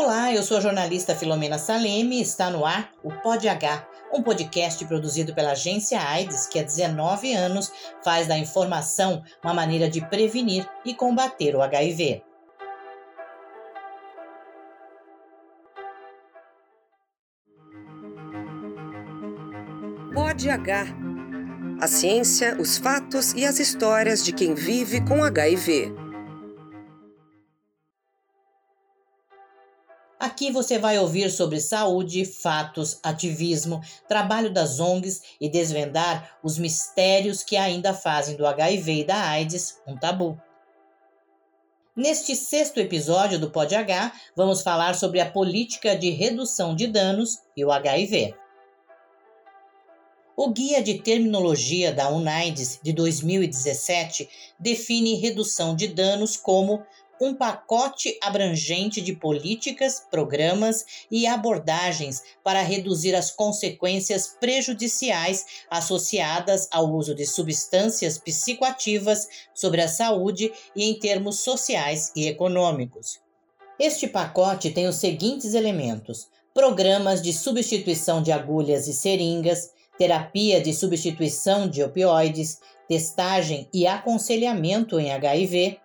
Olá, eu sou a jornalista Filomena Saleme e está no ar o Pod H, um podcast produzido pela agência AIDS que há 19 anos faz da informação uma maneira de prevenir e combater o HIV. Pod H. A ciência, os fatos e as histórias de quem vive com HIV. Aqui você vai ouvir sobre saúde, fatos, ativismo, trabalho das ONGs e desvendar os mistérios que ainda fazem do HIV e da AIDS um tabu. Neste sexto episódio do Pod H, vamos falar sobre a política de redução de danos e o HIV. O Guia de Terminologia da UNAIDS de 2017 define redução de danos como um pacote abrangente de políticas, programas e abordagens para reduzir as consequências prejudiciais associadas ao uso de substâncias psicoativas sobre a saúde e em termos sociais e econômicos. Este pacote tem os seguintes elementos: programas de substituição de agulhas e seringas, terapia de substituição de opioides, testagem e aconselhamento em HIV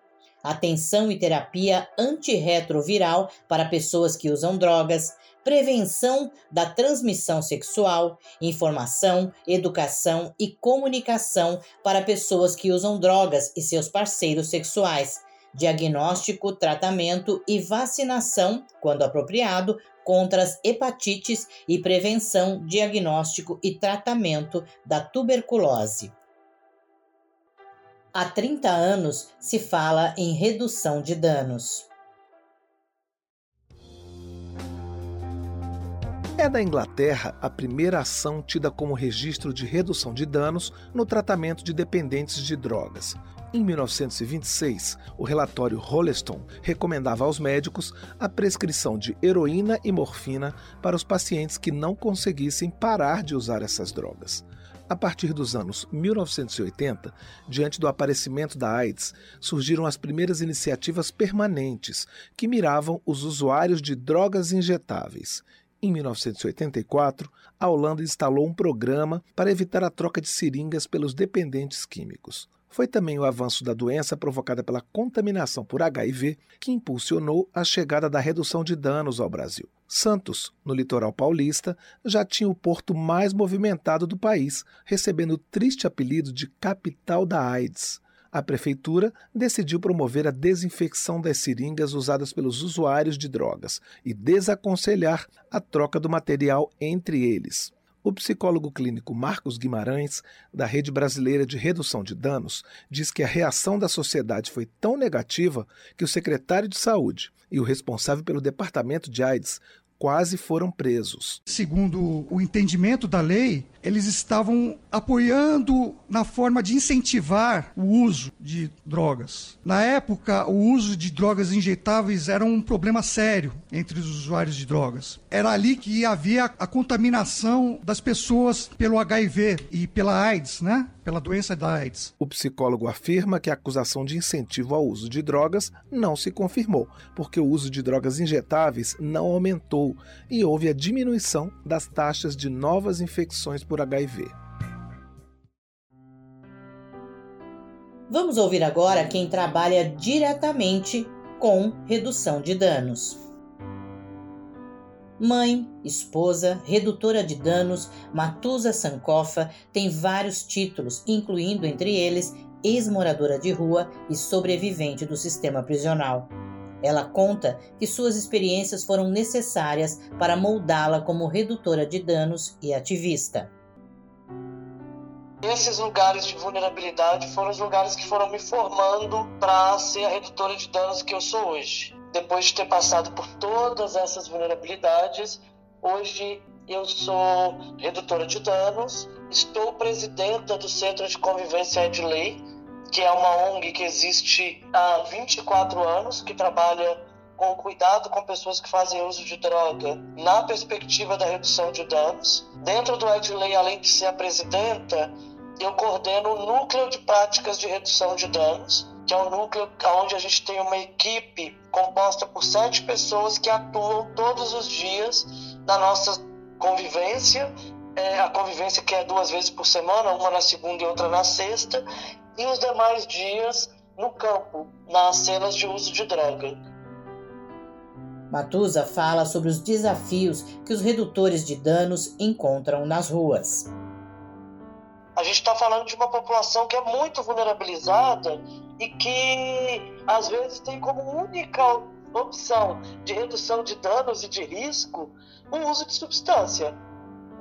atenção e terapia antirretroviral para pessoas que usam drogas, prevenção da transmissão sexual, informação, educação e comunicação para pessoas que usam drogas e seus parceiros sexuais, diagnóstico, tratamento e vacinação, quando apropriado, contra as hepatites e prevenção, diagnóstico e tratamento da tuberculose. Há 30 anos se fala em redução de danos. É da Inglaterra a primeira ação tida como registro de redução de danos no tratamento de dependentes de drogas. Em 1926, o relatório Rolleston recomendava aos médicos a prescrição de heroína e morfina para os pacientes que não conseguissem parar de usar essas drogas. A partir dos anos 1980, diante do aparecimento da AIDS, surgiram as primeiras iniciativas permanentes que miravam os usuários de drogas injetáveis. Em 1984, a Holanda instalou um programa para evitar a troca de seringas pelos dependentes químicos. Foi também o avanço da doença provocada pela contaminação por HIV que impulsionou a chegada da redução de danos ao Brasil. Santos, no litoral paulista, já tinha o porto mais movimentado do país, recebendo o triste apelido de capital da AIDS. A prefeitura decidiu promover a desinfecção das seringas usadas pelos usuários de drogas e desaconselhar a troca do material entre eles. O psicólogo clínico Marcos Guimarães, da Rede Brasileira de Redução de Danos, diz que a reação da sociedade foi tão negativa que o secretário de Saúde e o responsável pelo departamento de AIDS quase foram presos. Segundo o entendimento da lei, eles estavam apoiando na forma de incentivar o uso de drogas. Na época, o uso de drogas injetáveis era um problema sério entre os usuários de drogas. Era ali que havia a contaminação das pessoas pelo HIV e pela AIDS, né? Pela doença da AIDS. O psicólogo afirma que a acusação de incentivo ao uso de drogas não se confirmou, porque o uso de drogas injetáveis não aumentou e houve a diminuição das taxas de novas infecções por HIV. Vamos ouvir agora quem trabalha diretamente com redução de danos. Mãe, esposa, redutora de danos, Matusa Sankofa tem vários títulos, incluindo entre eles ex-moradora de rua e sobrevivente do sistema prisional. Ela conta que suas experiências foram necessárias para moldá-la como redutora de danos e ativista. Esses lugares de vulnerabilidade foram os lugares que foram me formando para ser a redutora de danos que eu sou hoje. Depois de ter passado por todas essas vulnerabilidades, hoje eu sou redutora de danos, estou presidenta do Centro de Convivência Edley, que é uma ONG que existe há 24 anos, que trabalha com cuidado com pessoas que fazem uso de droga na perspectiva da redução de danos. Dentro do Edley, além de ser a presidenta, eu coordeno o Núcleo de Práticas de Redução de Danos, que é um núcleo onde a gente tem uma equipe composta por sete pessoas que atuam todos os dias na nossa convivência, é, a convivência que é duas vezes por semana, uma na segunda e outra na sexta, e os demais dias no campo, nas cenas de uso de droga. Matusa fala sobre os desafios que os redutores de danos encontram nas ruas. A gente está falando de uma população que é muito vulnerabilizada e que às vezes tem como única opção de redução de danos e de risco o uso de substância.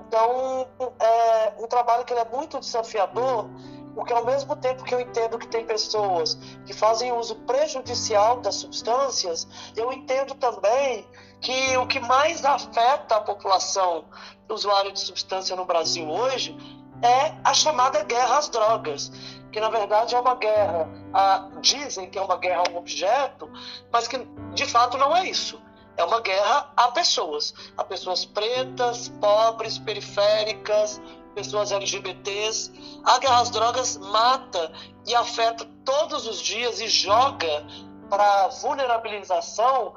Então, é um trabalho que é muito desafiador, porque ao mesmo tempo que eu entendo que tem pessoas que fazem uso prejudicial das substâncias, eu entendo também que o que mais afeta a população usuária de substância no Brasil hoje é a chamada guerra às drogas, que na verdade é uma guerra, a, dizem que é uma guerra a um objeto, mas que de fato não é isso. É uma guerra a pessoas, a pessoas pretas, pobres, periféricas, pessoas LGBTs. A guerra às drogas mata e afeta todos os dias e joga para vulnerabilização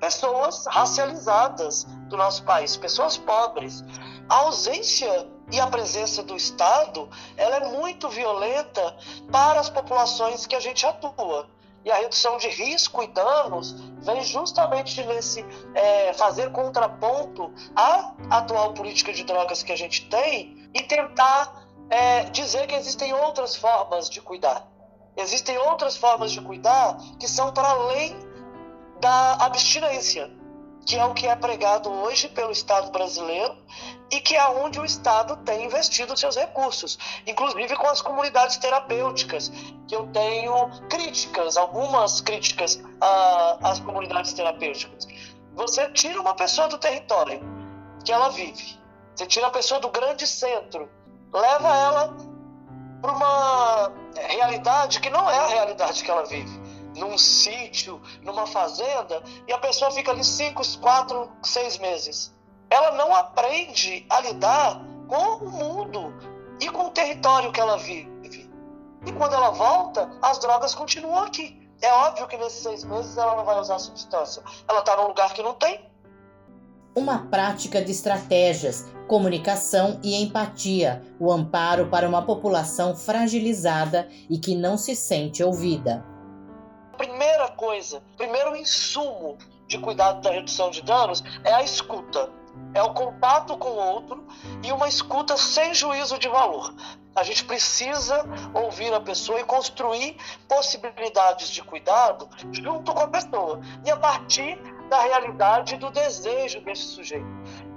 pessoas racializadas do nosso país, pessoas pobres. A ausência e a presença do Estado ela é muito violenta para as populações que a gente atua. E a redução de risco e danos vem justamente nesse é, fazer contraponto à atual política de drogas que a gente tem e tentar é, dizer que existem outras formas de cuidar. Existem outras formas de cuidar que são para além da abstinência que é o que é pregado hoje pelo Estado brasileiro e que é onde o Estado tem investido seus recursos, inclusive com as comunidades terapêuticas, que eu tenho críticas, algumas críticas às comunidades terapêuticas. Você tira uma pessoa do território que ela vive, você tira a pessoa do grande centro, leva ela para uma realidade que não é a realidade que ela vive num sítio, numa fazenda, e a pessoa fica ali cinco, quatro, seis meses. Ela não aprende a lidar com o mundo e com o território que ela vive. E quando ela volta, as drogas continuam aqui. É óbvio que nesses seis meses ela não vai usar substância. Ela está num lugar que não tem. Uma prática de estratégias, comunicação e empatia, o amparo para uma população fragilizada e que não se sente ouvida primeira coisa, primeiro insumo de cuidado da redução de danos é a escuta. É o contato com o outro e uma escuta sem juízo de valor. A gente precisa ouvir a pessoa e construir possibilidades de cuidado junto com a pessoa e a partir da realidade do desejo desse sujeito.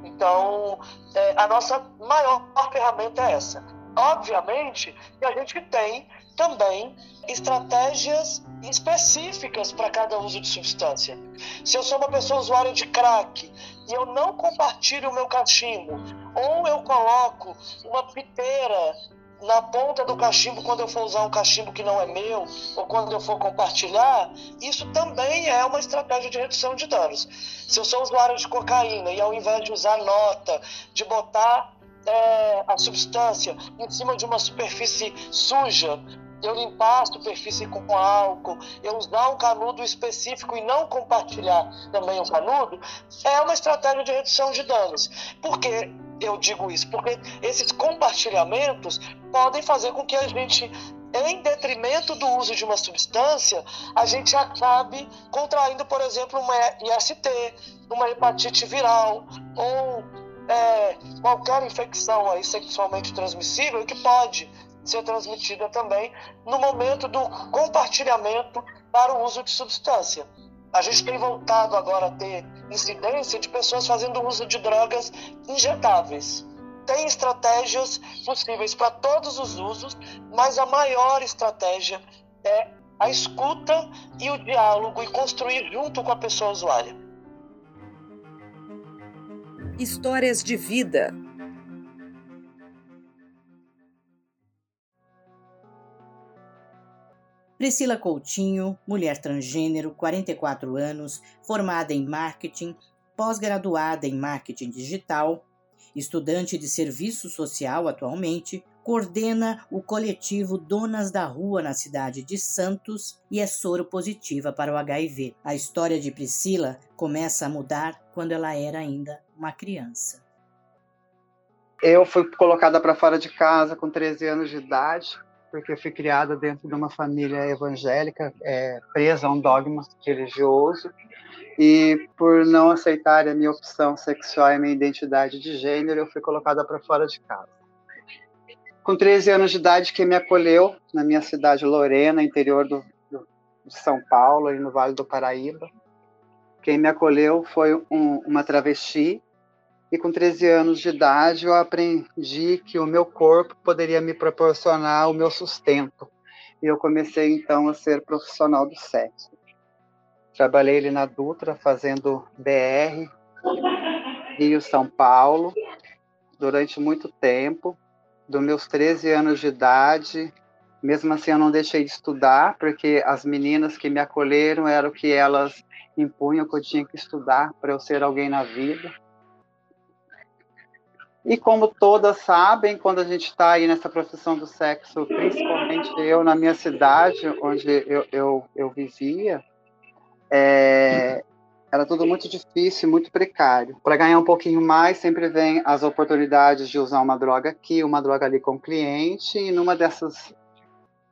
Então, é, a nossa maior ferramenta é essa. Obviamente que a gente tem também estratégias específicas para cada uso de substância. Se eu sou uma pessoa usuária de crack e eu não compartilho o meu cachimbo, ou eu coloco uma piteira na ponta do cachimbo quando eu for usar um cachimbo que não é meu, ou quando eu for compartilhar, isso também é uma estratégia de redução de danos. Se eu sou usuário de cocaína e ao invés de usar nota, de botar é, a substância em cima de uma superfície suja, eu limpar a superfície com álcool, eu usar um canudo específico e não compartilhar também o canudo, é uma estratégia de redução de danos. Por que eu digo isso? Porque esses compartilhamentos podem fazer com que a gente em detrimento do uso de uma substância, a gente acabe contraindo, por exemplo, uma IST, uma hepatite viral ou é, qualquer infecção aí sexualmente transmissível que pode ser transmitida também no momento do compartilhamento para o uso de substância. A gente tem voltado agora a ter incidência de pessoas fazendo uso de drogas injetáveis. Tem estratégias possíveis para todos os usos, mas a maior estratégia é a escuta e o diálogo e construir junto com a pessoa usuária. Histórias de vida Priscila Coutinho, mulher transgênero, 44 anos, formada em marketing, pós-graduada em marketing digital, estudante de serviço social atualmente, coordena o coletivo Donas da Rua na cidade de Santos e é soro positiva para o HIV. A história de Priscila começa a mudar quando ela era ainda uma criança. Eu fui colocada para fora de casa com 13 anos de idade, porque eu fui criada dentro de uma família evangélica, é, presa a um dogma religioso, e por não aceitar a minha opção sexual e a minha identidade de gênero, eu fui colocada para fora de casa. Com 13 anos de idade, quem me acolheu na minha cidade Lorena, interior do, do, de São Paulo, e no Vale do Paraíba, quem me acolheu foi um, uma travesti e com 13 anos de idade eu aprendi que o meu corpo poderia me proporcionar o meu sustento. E eu comecei então a ser profissional do sexo. Trabalhei ali na Dutra fazendo BR, Rio São Paulo, durante muito tempo. Dos meus 13 anos de idade, mesmo assim eu não deixei de estudar, porque as meninas que me acolheram eram o que elas impunham que eu tinha que estudar para eu ser alguém na vida. E como todas sabem, quando a gente está aí nessa profissão do sexo, principalmente eu na minha cidade, onde eu, eu, eu vivia, é, era tudo muito difícil, muito precário. Para ganhar um pouquinho mais, sempre vem as oportunidades de usar uma droga aqui, uma droga ali com o cliente, e numa dessas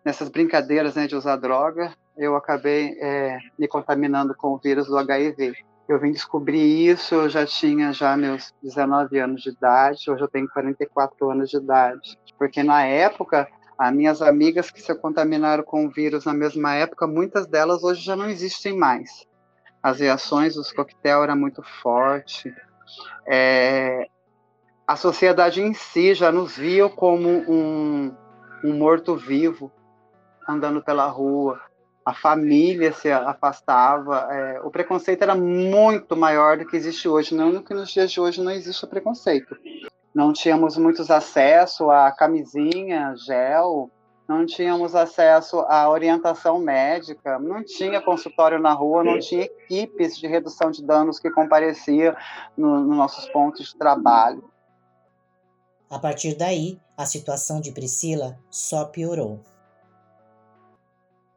nessas brincadeiras né, de usar droga, eu acabei é, me contaminando com o vírus do HIV. Eu vim descobrir isso, eu já tinha já meus 19 anos de idade, hoje eu tenho 44 anos de idade. Porque na época, as minhas amigas que se contaminaram com o vírus na mesma época, muitas delas hoje já não existem mais. As reações dos coquetel eram muito fortes. É, a sociedade em si já nos via como um, um morto-vivo andando pela rua a família se afastava, é, o preconceito era muito maior do que existe hoje. Não que nos dias de hoje não existe preconceito. Não tínhamos muitos acesso a camisinha, gel, não tínhamos acesso à orientação médica, não tinha consultório na rua, não tinha equipes de redução de danos que comparecia nos no nossos pontos de trabalho. A partir daí, a situação de Priscila só piorou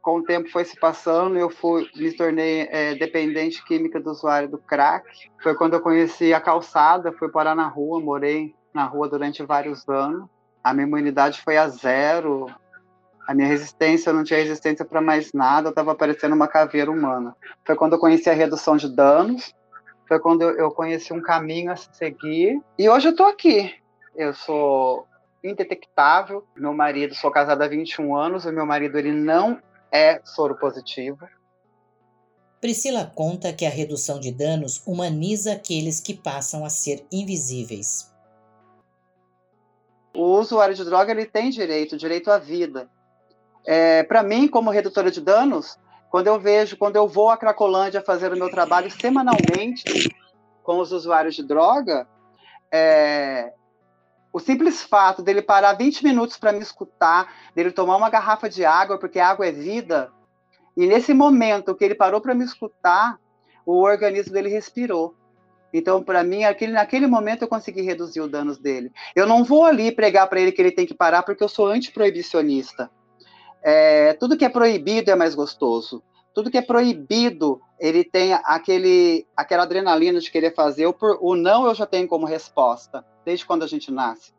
com o tempo foi se passando, eu fui, me tornei é, dependente química do usuário do crack. Foi quando eu conheci a calçada, fui parar na rua, morei na rua durante vários anos. A minha imunidade foi a zero, a minha resistência, eu não tinha resistência para mais nada, eu estava parecendo uma caveira humana. Foi quando eu conheci a redução de danos, foi quando eu, conheci um caminho a se seguir, e hoje eu estou aqui. Eu sou indetectável. Meu marido, sou casada há 21 anos, o meu marido ele não é soro positivo. Priscila conta que a redução de danos humaniza aqueles que passam a ser invisíveis. O usuário de droga ele tem direito, direito à vida. É, Para mim, como redutora de danos, quando eu vejo, quando eu vou à Cracolândia fazer o meu trabalho semanalmente com os usuários de droga, é, o simples fato dele parar 20 minutos para me escutar, dele tomar uma garrafa de água, porque água é vida, e nesse momento que ele parou para me escutar, o organismo dele respirou. Então, para mim, aquele, naquele momento eu consegui reduzir os danos dele. Eu não vou ali pregar para ele que ele tem que parar, porque eu sou antiproibicionista. É, tudo que é proibido é mais gostoso. Tudo que é proibido, ele tem aquele, aquela adrenalina de querer fazer. O, o não eu já tenho como resposta desde quando a gente nasce.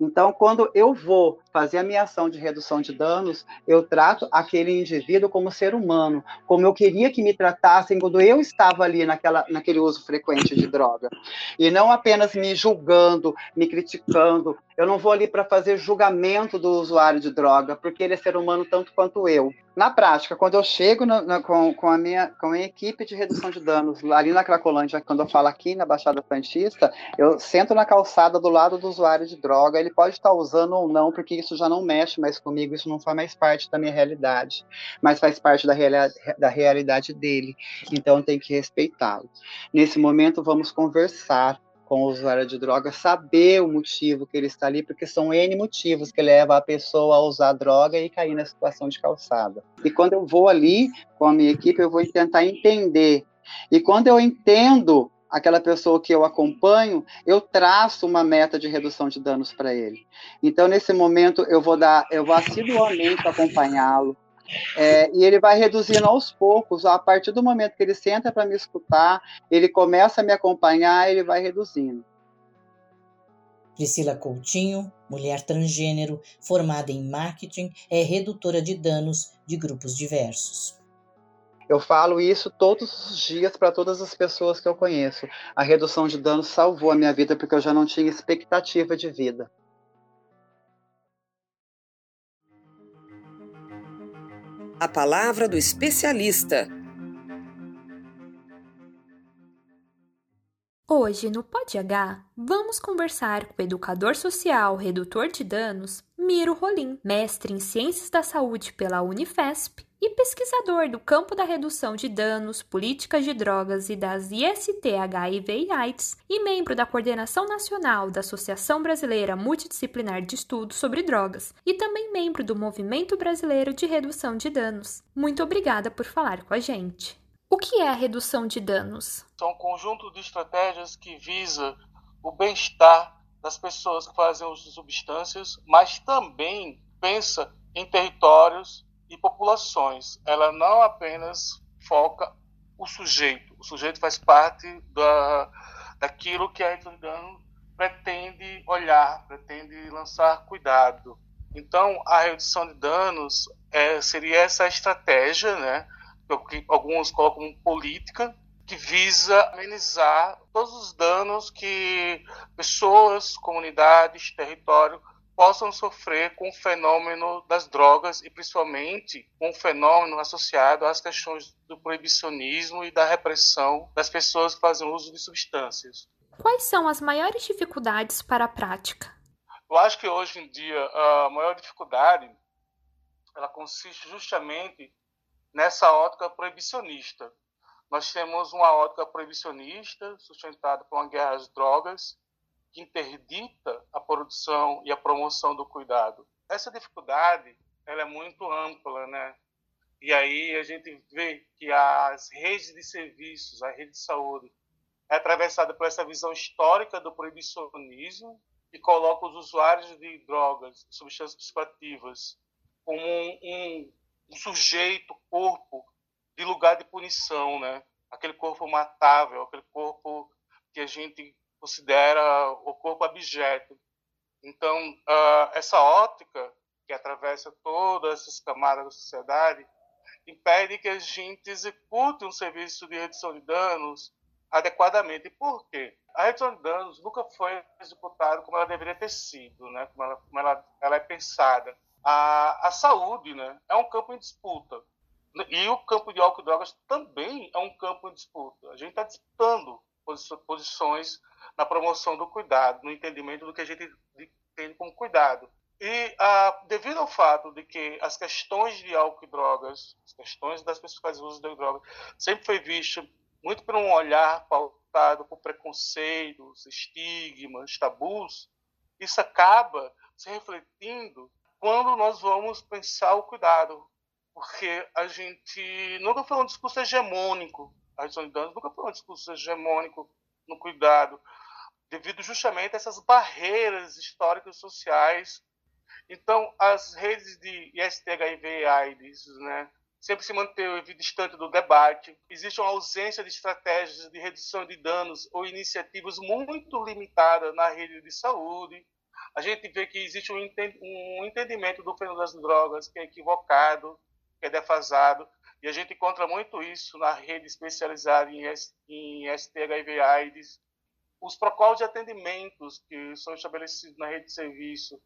Então, quando eu vou fazer a minha ação de redução de danos, eu trato aquele indivíduo como ser humano, como eu queria que me tratassem quando eu estava ali naquela, naquele uso frequente de droga. E não apenas me julgando, me criticando. Eu não vou ali para fazer julgamento do usuário de droga, porque ele é ser humano tanto quanto eu. Na prática, quando eu chego na, na, com, com, a minha, com a minha equipe de redução de danos, ali na Cracolândia, quando eu falo aqui na Baixada Santista, eu sento na calçada do lado do usuário de droga, ele pode estar usando ou não, porque isso já não mexe mais comigo, isso não faz mais parte da minha realidade, mas faz parte da, reali da realidade dele. Então tem que respeitá-lo. Nesse momento, vamos conversar com o usuário de droga, saber o motivo que ele está ali, porque são N motivos que levam a pessoa a usar droga e cair na situação de calçada. E quando eu vou ali com a minha equipe, eu vou tentar entender. E quando eu entendo aquela pessoa que eu acompanho, eu traço uma meta de redução de danos para ele. Então, nesse momento, eu vou dar, eu vou assiduamente acompanhá-lo. É, e ele vai reduzindo aos poucos, a partir do momento que ele senta para me escutar, ele começa a me acompanhar, ele vai reduzindo. Priscila Coutinho, mulher transgênero, formada em marketing, é redutora de danos de grupos diversos. Eu falo isso todos os dias para todas as pessoas que eu conheço. A redução de danos salvou a minha vida porque eu já não tinha expectativa de vida. A palavra do especialista. Hoje, no Pod H, vamos conversar com o educador social redutor de danos, Miro Rolim, mestre em Ciências da Saúde pela Unifesp e pesquisador do campo da redução de danos, políticas de drogas e das IST, HIV e AIDS, e membro da coordenação nacional da Associação Brasileira Multidisciplinar de Estudos sobre Drogas, e também membro do Movimento Brasileiro de Redução de Danos. Muito obrigada por falar com a gente. O que é a redução de danos? São um conjunto de estratégias que visa o bem-estar das pessoas que fazem uso de substâncias, mas também pensa em territórios e populações. Ela não apenas foca o sujeito. O sujeito faz parte da, daquilo que a Dano pretende olhar, pretende lançar cuidado. Então, a redução de danos é, seria essa estratégia, né, que alguns colocam como política, que visa amenizar todos os danos que pessoas, comunidades, território possam sofrer com o fenômeno das drogas e principalmente com o fenômeno associado às questões do proibicionismo e da repressão das pessoas que fazem uso de substâncias. Quais são as maiores dificuldades para a prática? Eu acho que hoje em dia a maior dificuldade ela consiste justamente nessa ótica proibicionista. Nós temos uma ótica proibicionista sustentada por uma guerra às drogas que interdita a produção e a promoção do cuidado. Essa dificuldade ela é muito ampla, né? E aí a gente vê que as redes de serviços, a rede de saúde, é atravessada por essa visão histórica do proibicionismo que coloca os usuários de drogas, substâncias psicoativas, como um, um, um sujeito, corpo de lugar de punição, né? Aquele corpo matável, aquele corpo que a gente considera o corpo abjeto. Então, uh, essa ótica que atravessa todas essas camadas da sociedade impede que a gente execute um serviço de redução de danos adequadamente. E por quê? A redução de danos nunca foi executada como ela deveria ter sido, né? como, ela, como ela, ela é pensada. A, a saúde né? é um campo em disputa. E o campo de álcool e drogas também é um campo em disputa. A gente está disputando posições na promoção do cuidado, no entendimento do que a gente entende como cuidado. E devido ao fato de que as questões de álcool e drogas, as questões das pessoas que fazem uso de drogas, sempre foi visto muito por um olhar pautado por preconceitos, estigmas, tabus, isso acaba se refletindo quando nós vamos pensar o cuidado, porque a gente nunca foi um discurso hegemônico, a danos nunca foi um discurso hegemônico no cuidado devido justamente a essas barreiras históricas e sociais. Então, as redes de IST, e AIDS, né, sempre se manteve distante do debate. Existe uma ausência de estratégias de redução de danos ou iniciativas muito limitadas na rede de saúde. A gente vê que existe um entendimento do fenômeno das drogas que é equivocado, que é defasado, e a gente encontra muito isso na rede especializada em ST, HIV e AIDS, os protocolos de atendimentos que são estabelecidos na rede de serviço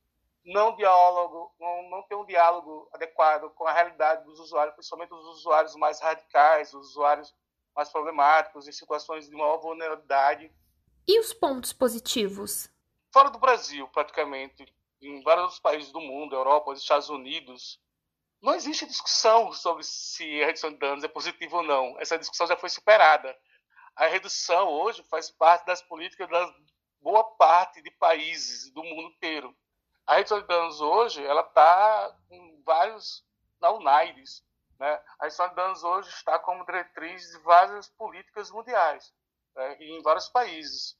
não diálogo, não, não tem um diálogo adequado com a realidade dos usuários, principalmente os usuários mais radicais, os usuários mais problemáticos, em situações de maior vulnerabilidade. E os pontos positivos? Fora do Brasil, praticamente, em vários países do mundo, Europa, os Estados Unidos, não existe discussão sobre se a redução de danos é positiva ou não. Essa discussão já foi superada a redução hoje faz parte das políticas da boa parte de países do mundo inteiro. A redução de danos hoje ela está em vários na. Né? A redução de danos hoje está como diretriz de várias políticas mundiais. né, em vários países.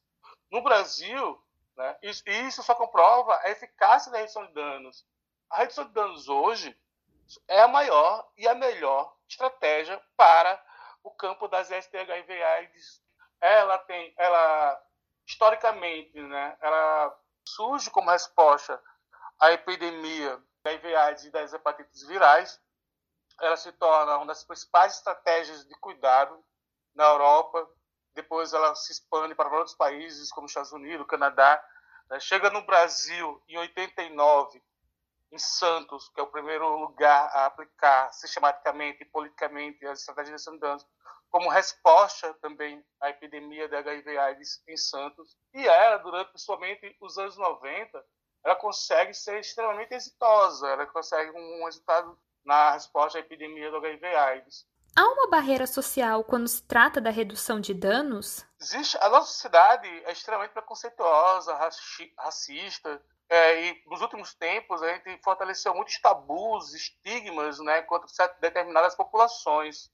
No Brasil, né, isso, isso só comprova a eficácia da redução de danos. A redução de danos hoje é a maior e a melhor estratégia para o campo das STHIV/AIDS. Ela tem, ela historicamente, né, ela surge como resposta à epidemia da HIV/AIDS e das hepatites virais. Ela se torna uma das principais estratégias de cuidado na Europa. Depois ela se expande para outros países, como Estados Unidos, Canadá. Né. Chega no Brasil em 89, em Santos, que é o primeiro lugar a aplicar sistematicamente e politicamente as estratégias de danos, como resposta também à epidemia da HIV/AIDS em Santos. E ela, durante principalmente os anos 90, ela consegue ser extremamente exitosa, ela consegue um resultado na resposta à epidemia do HIV/AIDS. Há uma barreira social quando se trata da redução de danos? Existe. A nossa sociedade é extremamente preconceituosa, racista, é, e nos últimos tempos a gente fortaleceu muitos tabus, estigmas, né, contra determinadas populações.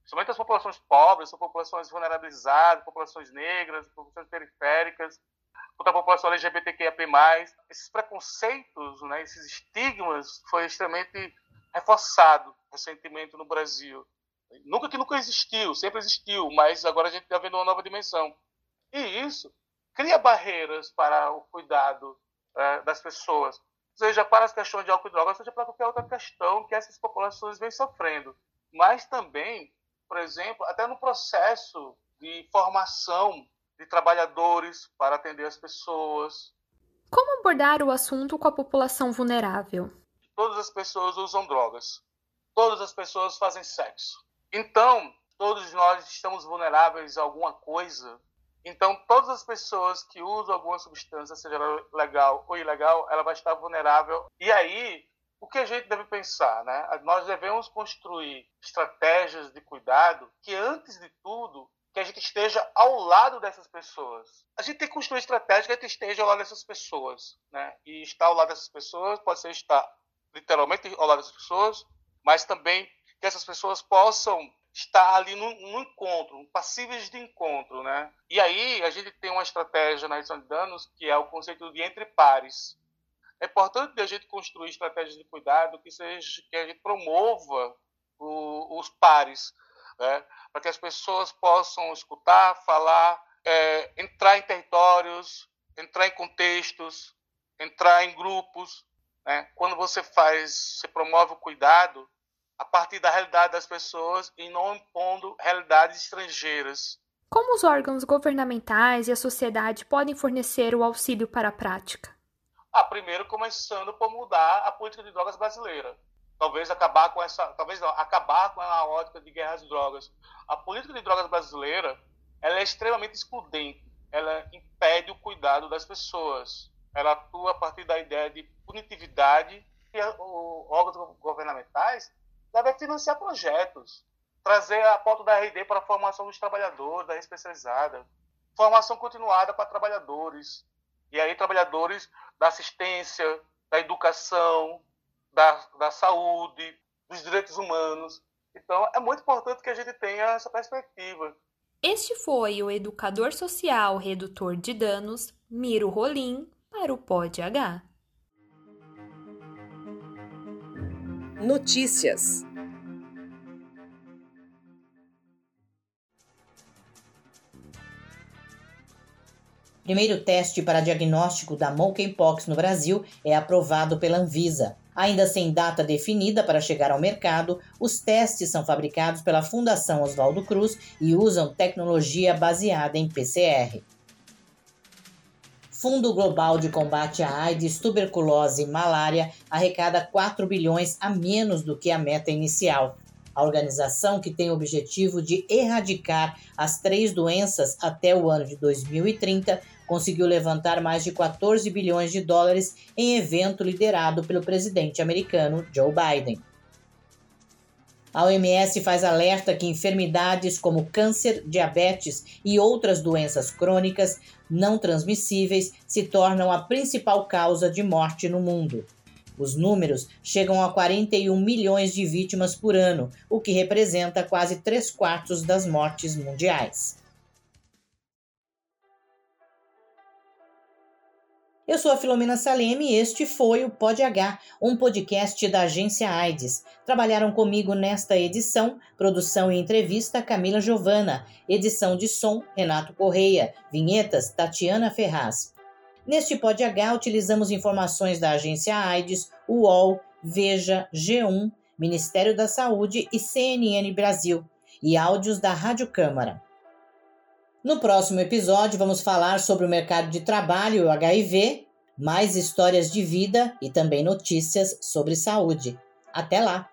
Principalmente as populações pobres, as populações vulnerabilizadas, populações negras, populações periféricas, contra a população LGBTQIA+. Esses preconceitos, né, esses estigmas, foi extremamente reforçado recentemente no Brasil. Nunca que nunca existiu, sempre existiu, mas agora a gente está vendo uma nova dimensão. E isso cria barreiras para o cuidado é, das pessoas, seja para as questões de álcool e drogas, seja para qualquer outra questão que essas populações vêm sofrendo. Mas também, por exemplo, até no processo de formação de trabalhadores para atender as pessoas. Como abordar o assunto com a população vulnerável? Todas as pessoas usam drogas. Todas as pessoas fazem sexo. Então, todos nós estamos vulneráveis a alguma coisa então, todas as pessoas que usam alguma substância, seja legal ou ilegal, ela vai estar vulnerável. E aí, o que a gente deve pensar? Né? Nós devemos construir estratégias de cuidado que, antes de tudo, que a gente esteja ao lado dessas pessoas. A gente tem que construir estratégias que a gente esteja ao lado dessas pessoas. Né? E estar ao lado dessas pessoas pode ser estar literalmente ao lado dessas pessoas, mas também que essas pessoas possam está ali no, no, encontro, passíveis de encontro, né? E aí a gente tem uma estratégia na redução de danos que é o conceito de entre pares. É importante a gente construir estratégias de cuidado que seja que a gente promova o, os pares, né? para que as pessoas possam escutar, falar, é, entrar em territórios, entrar em contextos, entrar em grupos. Né? Quando você faz, você promove o cuidado, a partir da realidade das pessoas e não impondo realidades estrangeiras. Como os órgãos governamentais e a sociedade podem fornecer o auxílio para a prática? Ah, primeiro começando por mudar a política de drogas brasileira. Talvez acabar com essa, talvez não, acabar com a ótica de guerra às drogas. A política de drogas brasileira, ela é extremamente excludente. Ela impede o cuidado das pessoas. Ela atua a partir da ideia de punitividade e os órgãos governamentais deve financiar projetos, trazer a pauta da RD para a formação dos trabalhadores, da especializada, formação continuada para trabalhadores, e aí trabalhadores da assistência, da educação, da, da saúde, dos direitos humanos. Então, é muito importante que a gente tenha essa perspectiva. Este foi o educador social redutor de danos, Miro Rolim, para o Pod Notícias. Primeiro teste para diagnóstico da monkeypox no Brasil é aprovado pela Anvisa. Ainda sem data definida para chegar ao mercado, os testes são fabricados pela Fundação Oswaldo Cruz e usam tecnologia baseada em PCR. Fundo Global de Combate à AIDS, Tuberculose e Malária arrecada 4 bilhões a menos do que a meta inicial. A organização, que tem o objetivo de erradicar as três doenças até o ano de 2030, conseguiu levantar mais de 14 bilhões de dólares em evento liderado pelo presidente americano Joe Biden. A OMS faz alerta que enfermidades como câncer, diabetes e outras doenças crônicas não transmissíveis se tornam a principal causa de morte no mundo. Os números chegam a 41 milhões de vítimas por ano, o que representa quase três quartos das mortes mundiais. Eu sou a Filomena Saleme e este foi o Pod H, um podcast da agência AIDS. Trabalharam comigo nesta edição, produção e entrevista Camila Giovana, edição de som Renato Correia, vinhetas Tatiana Ferraz. Neste Pod H utilizamos informações da agência AIDS, UOL, Veja, G1, Ministério da Saúde e CNN Brasil, e áudios da Rádio Câmara. No próximo episódio, vamos falar sobre o mercado de trabalho e o HIV, mais histórias de vida e também notícias sobre saúde. Até lá!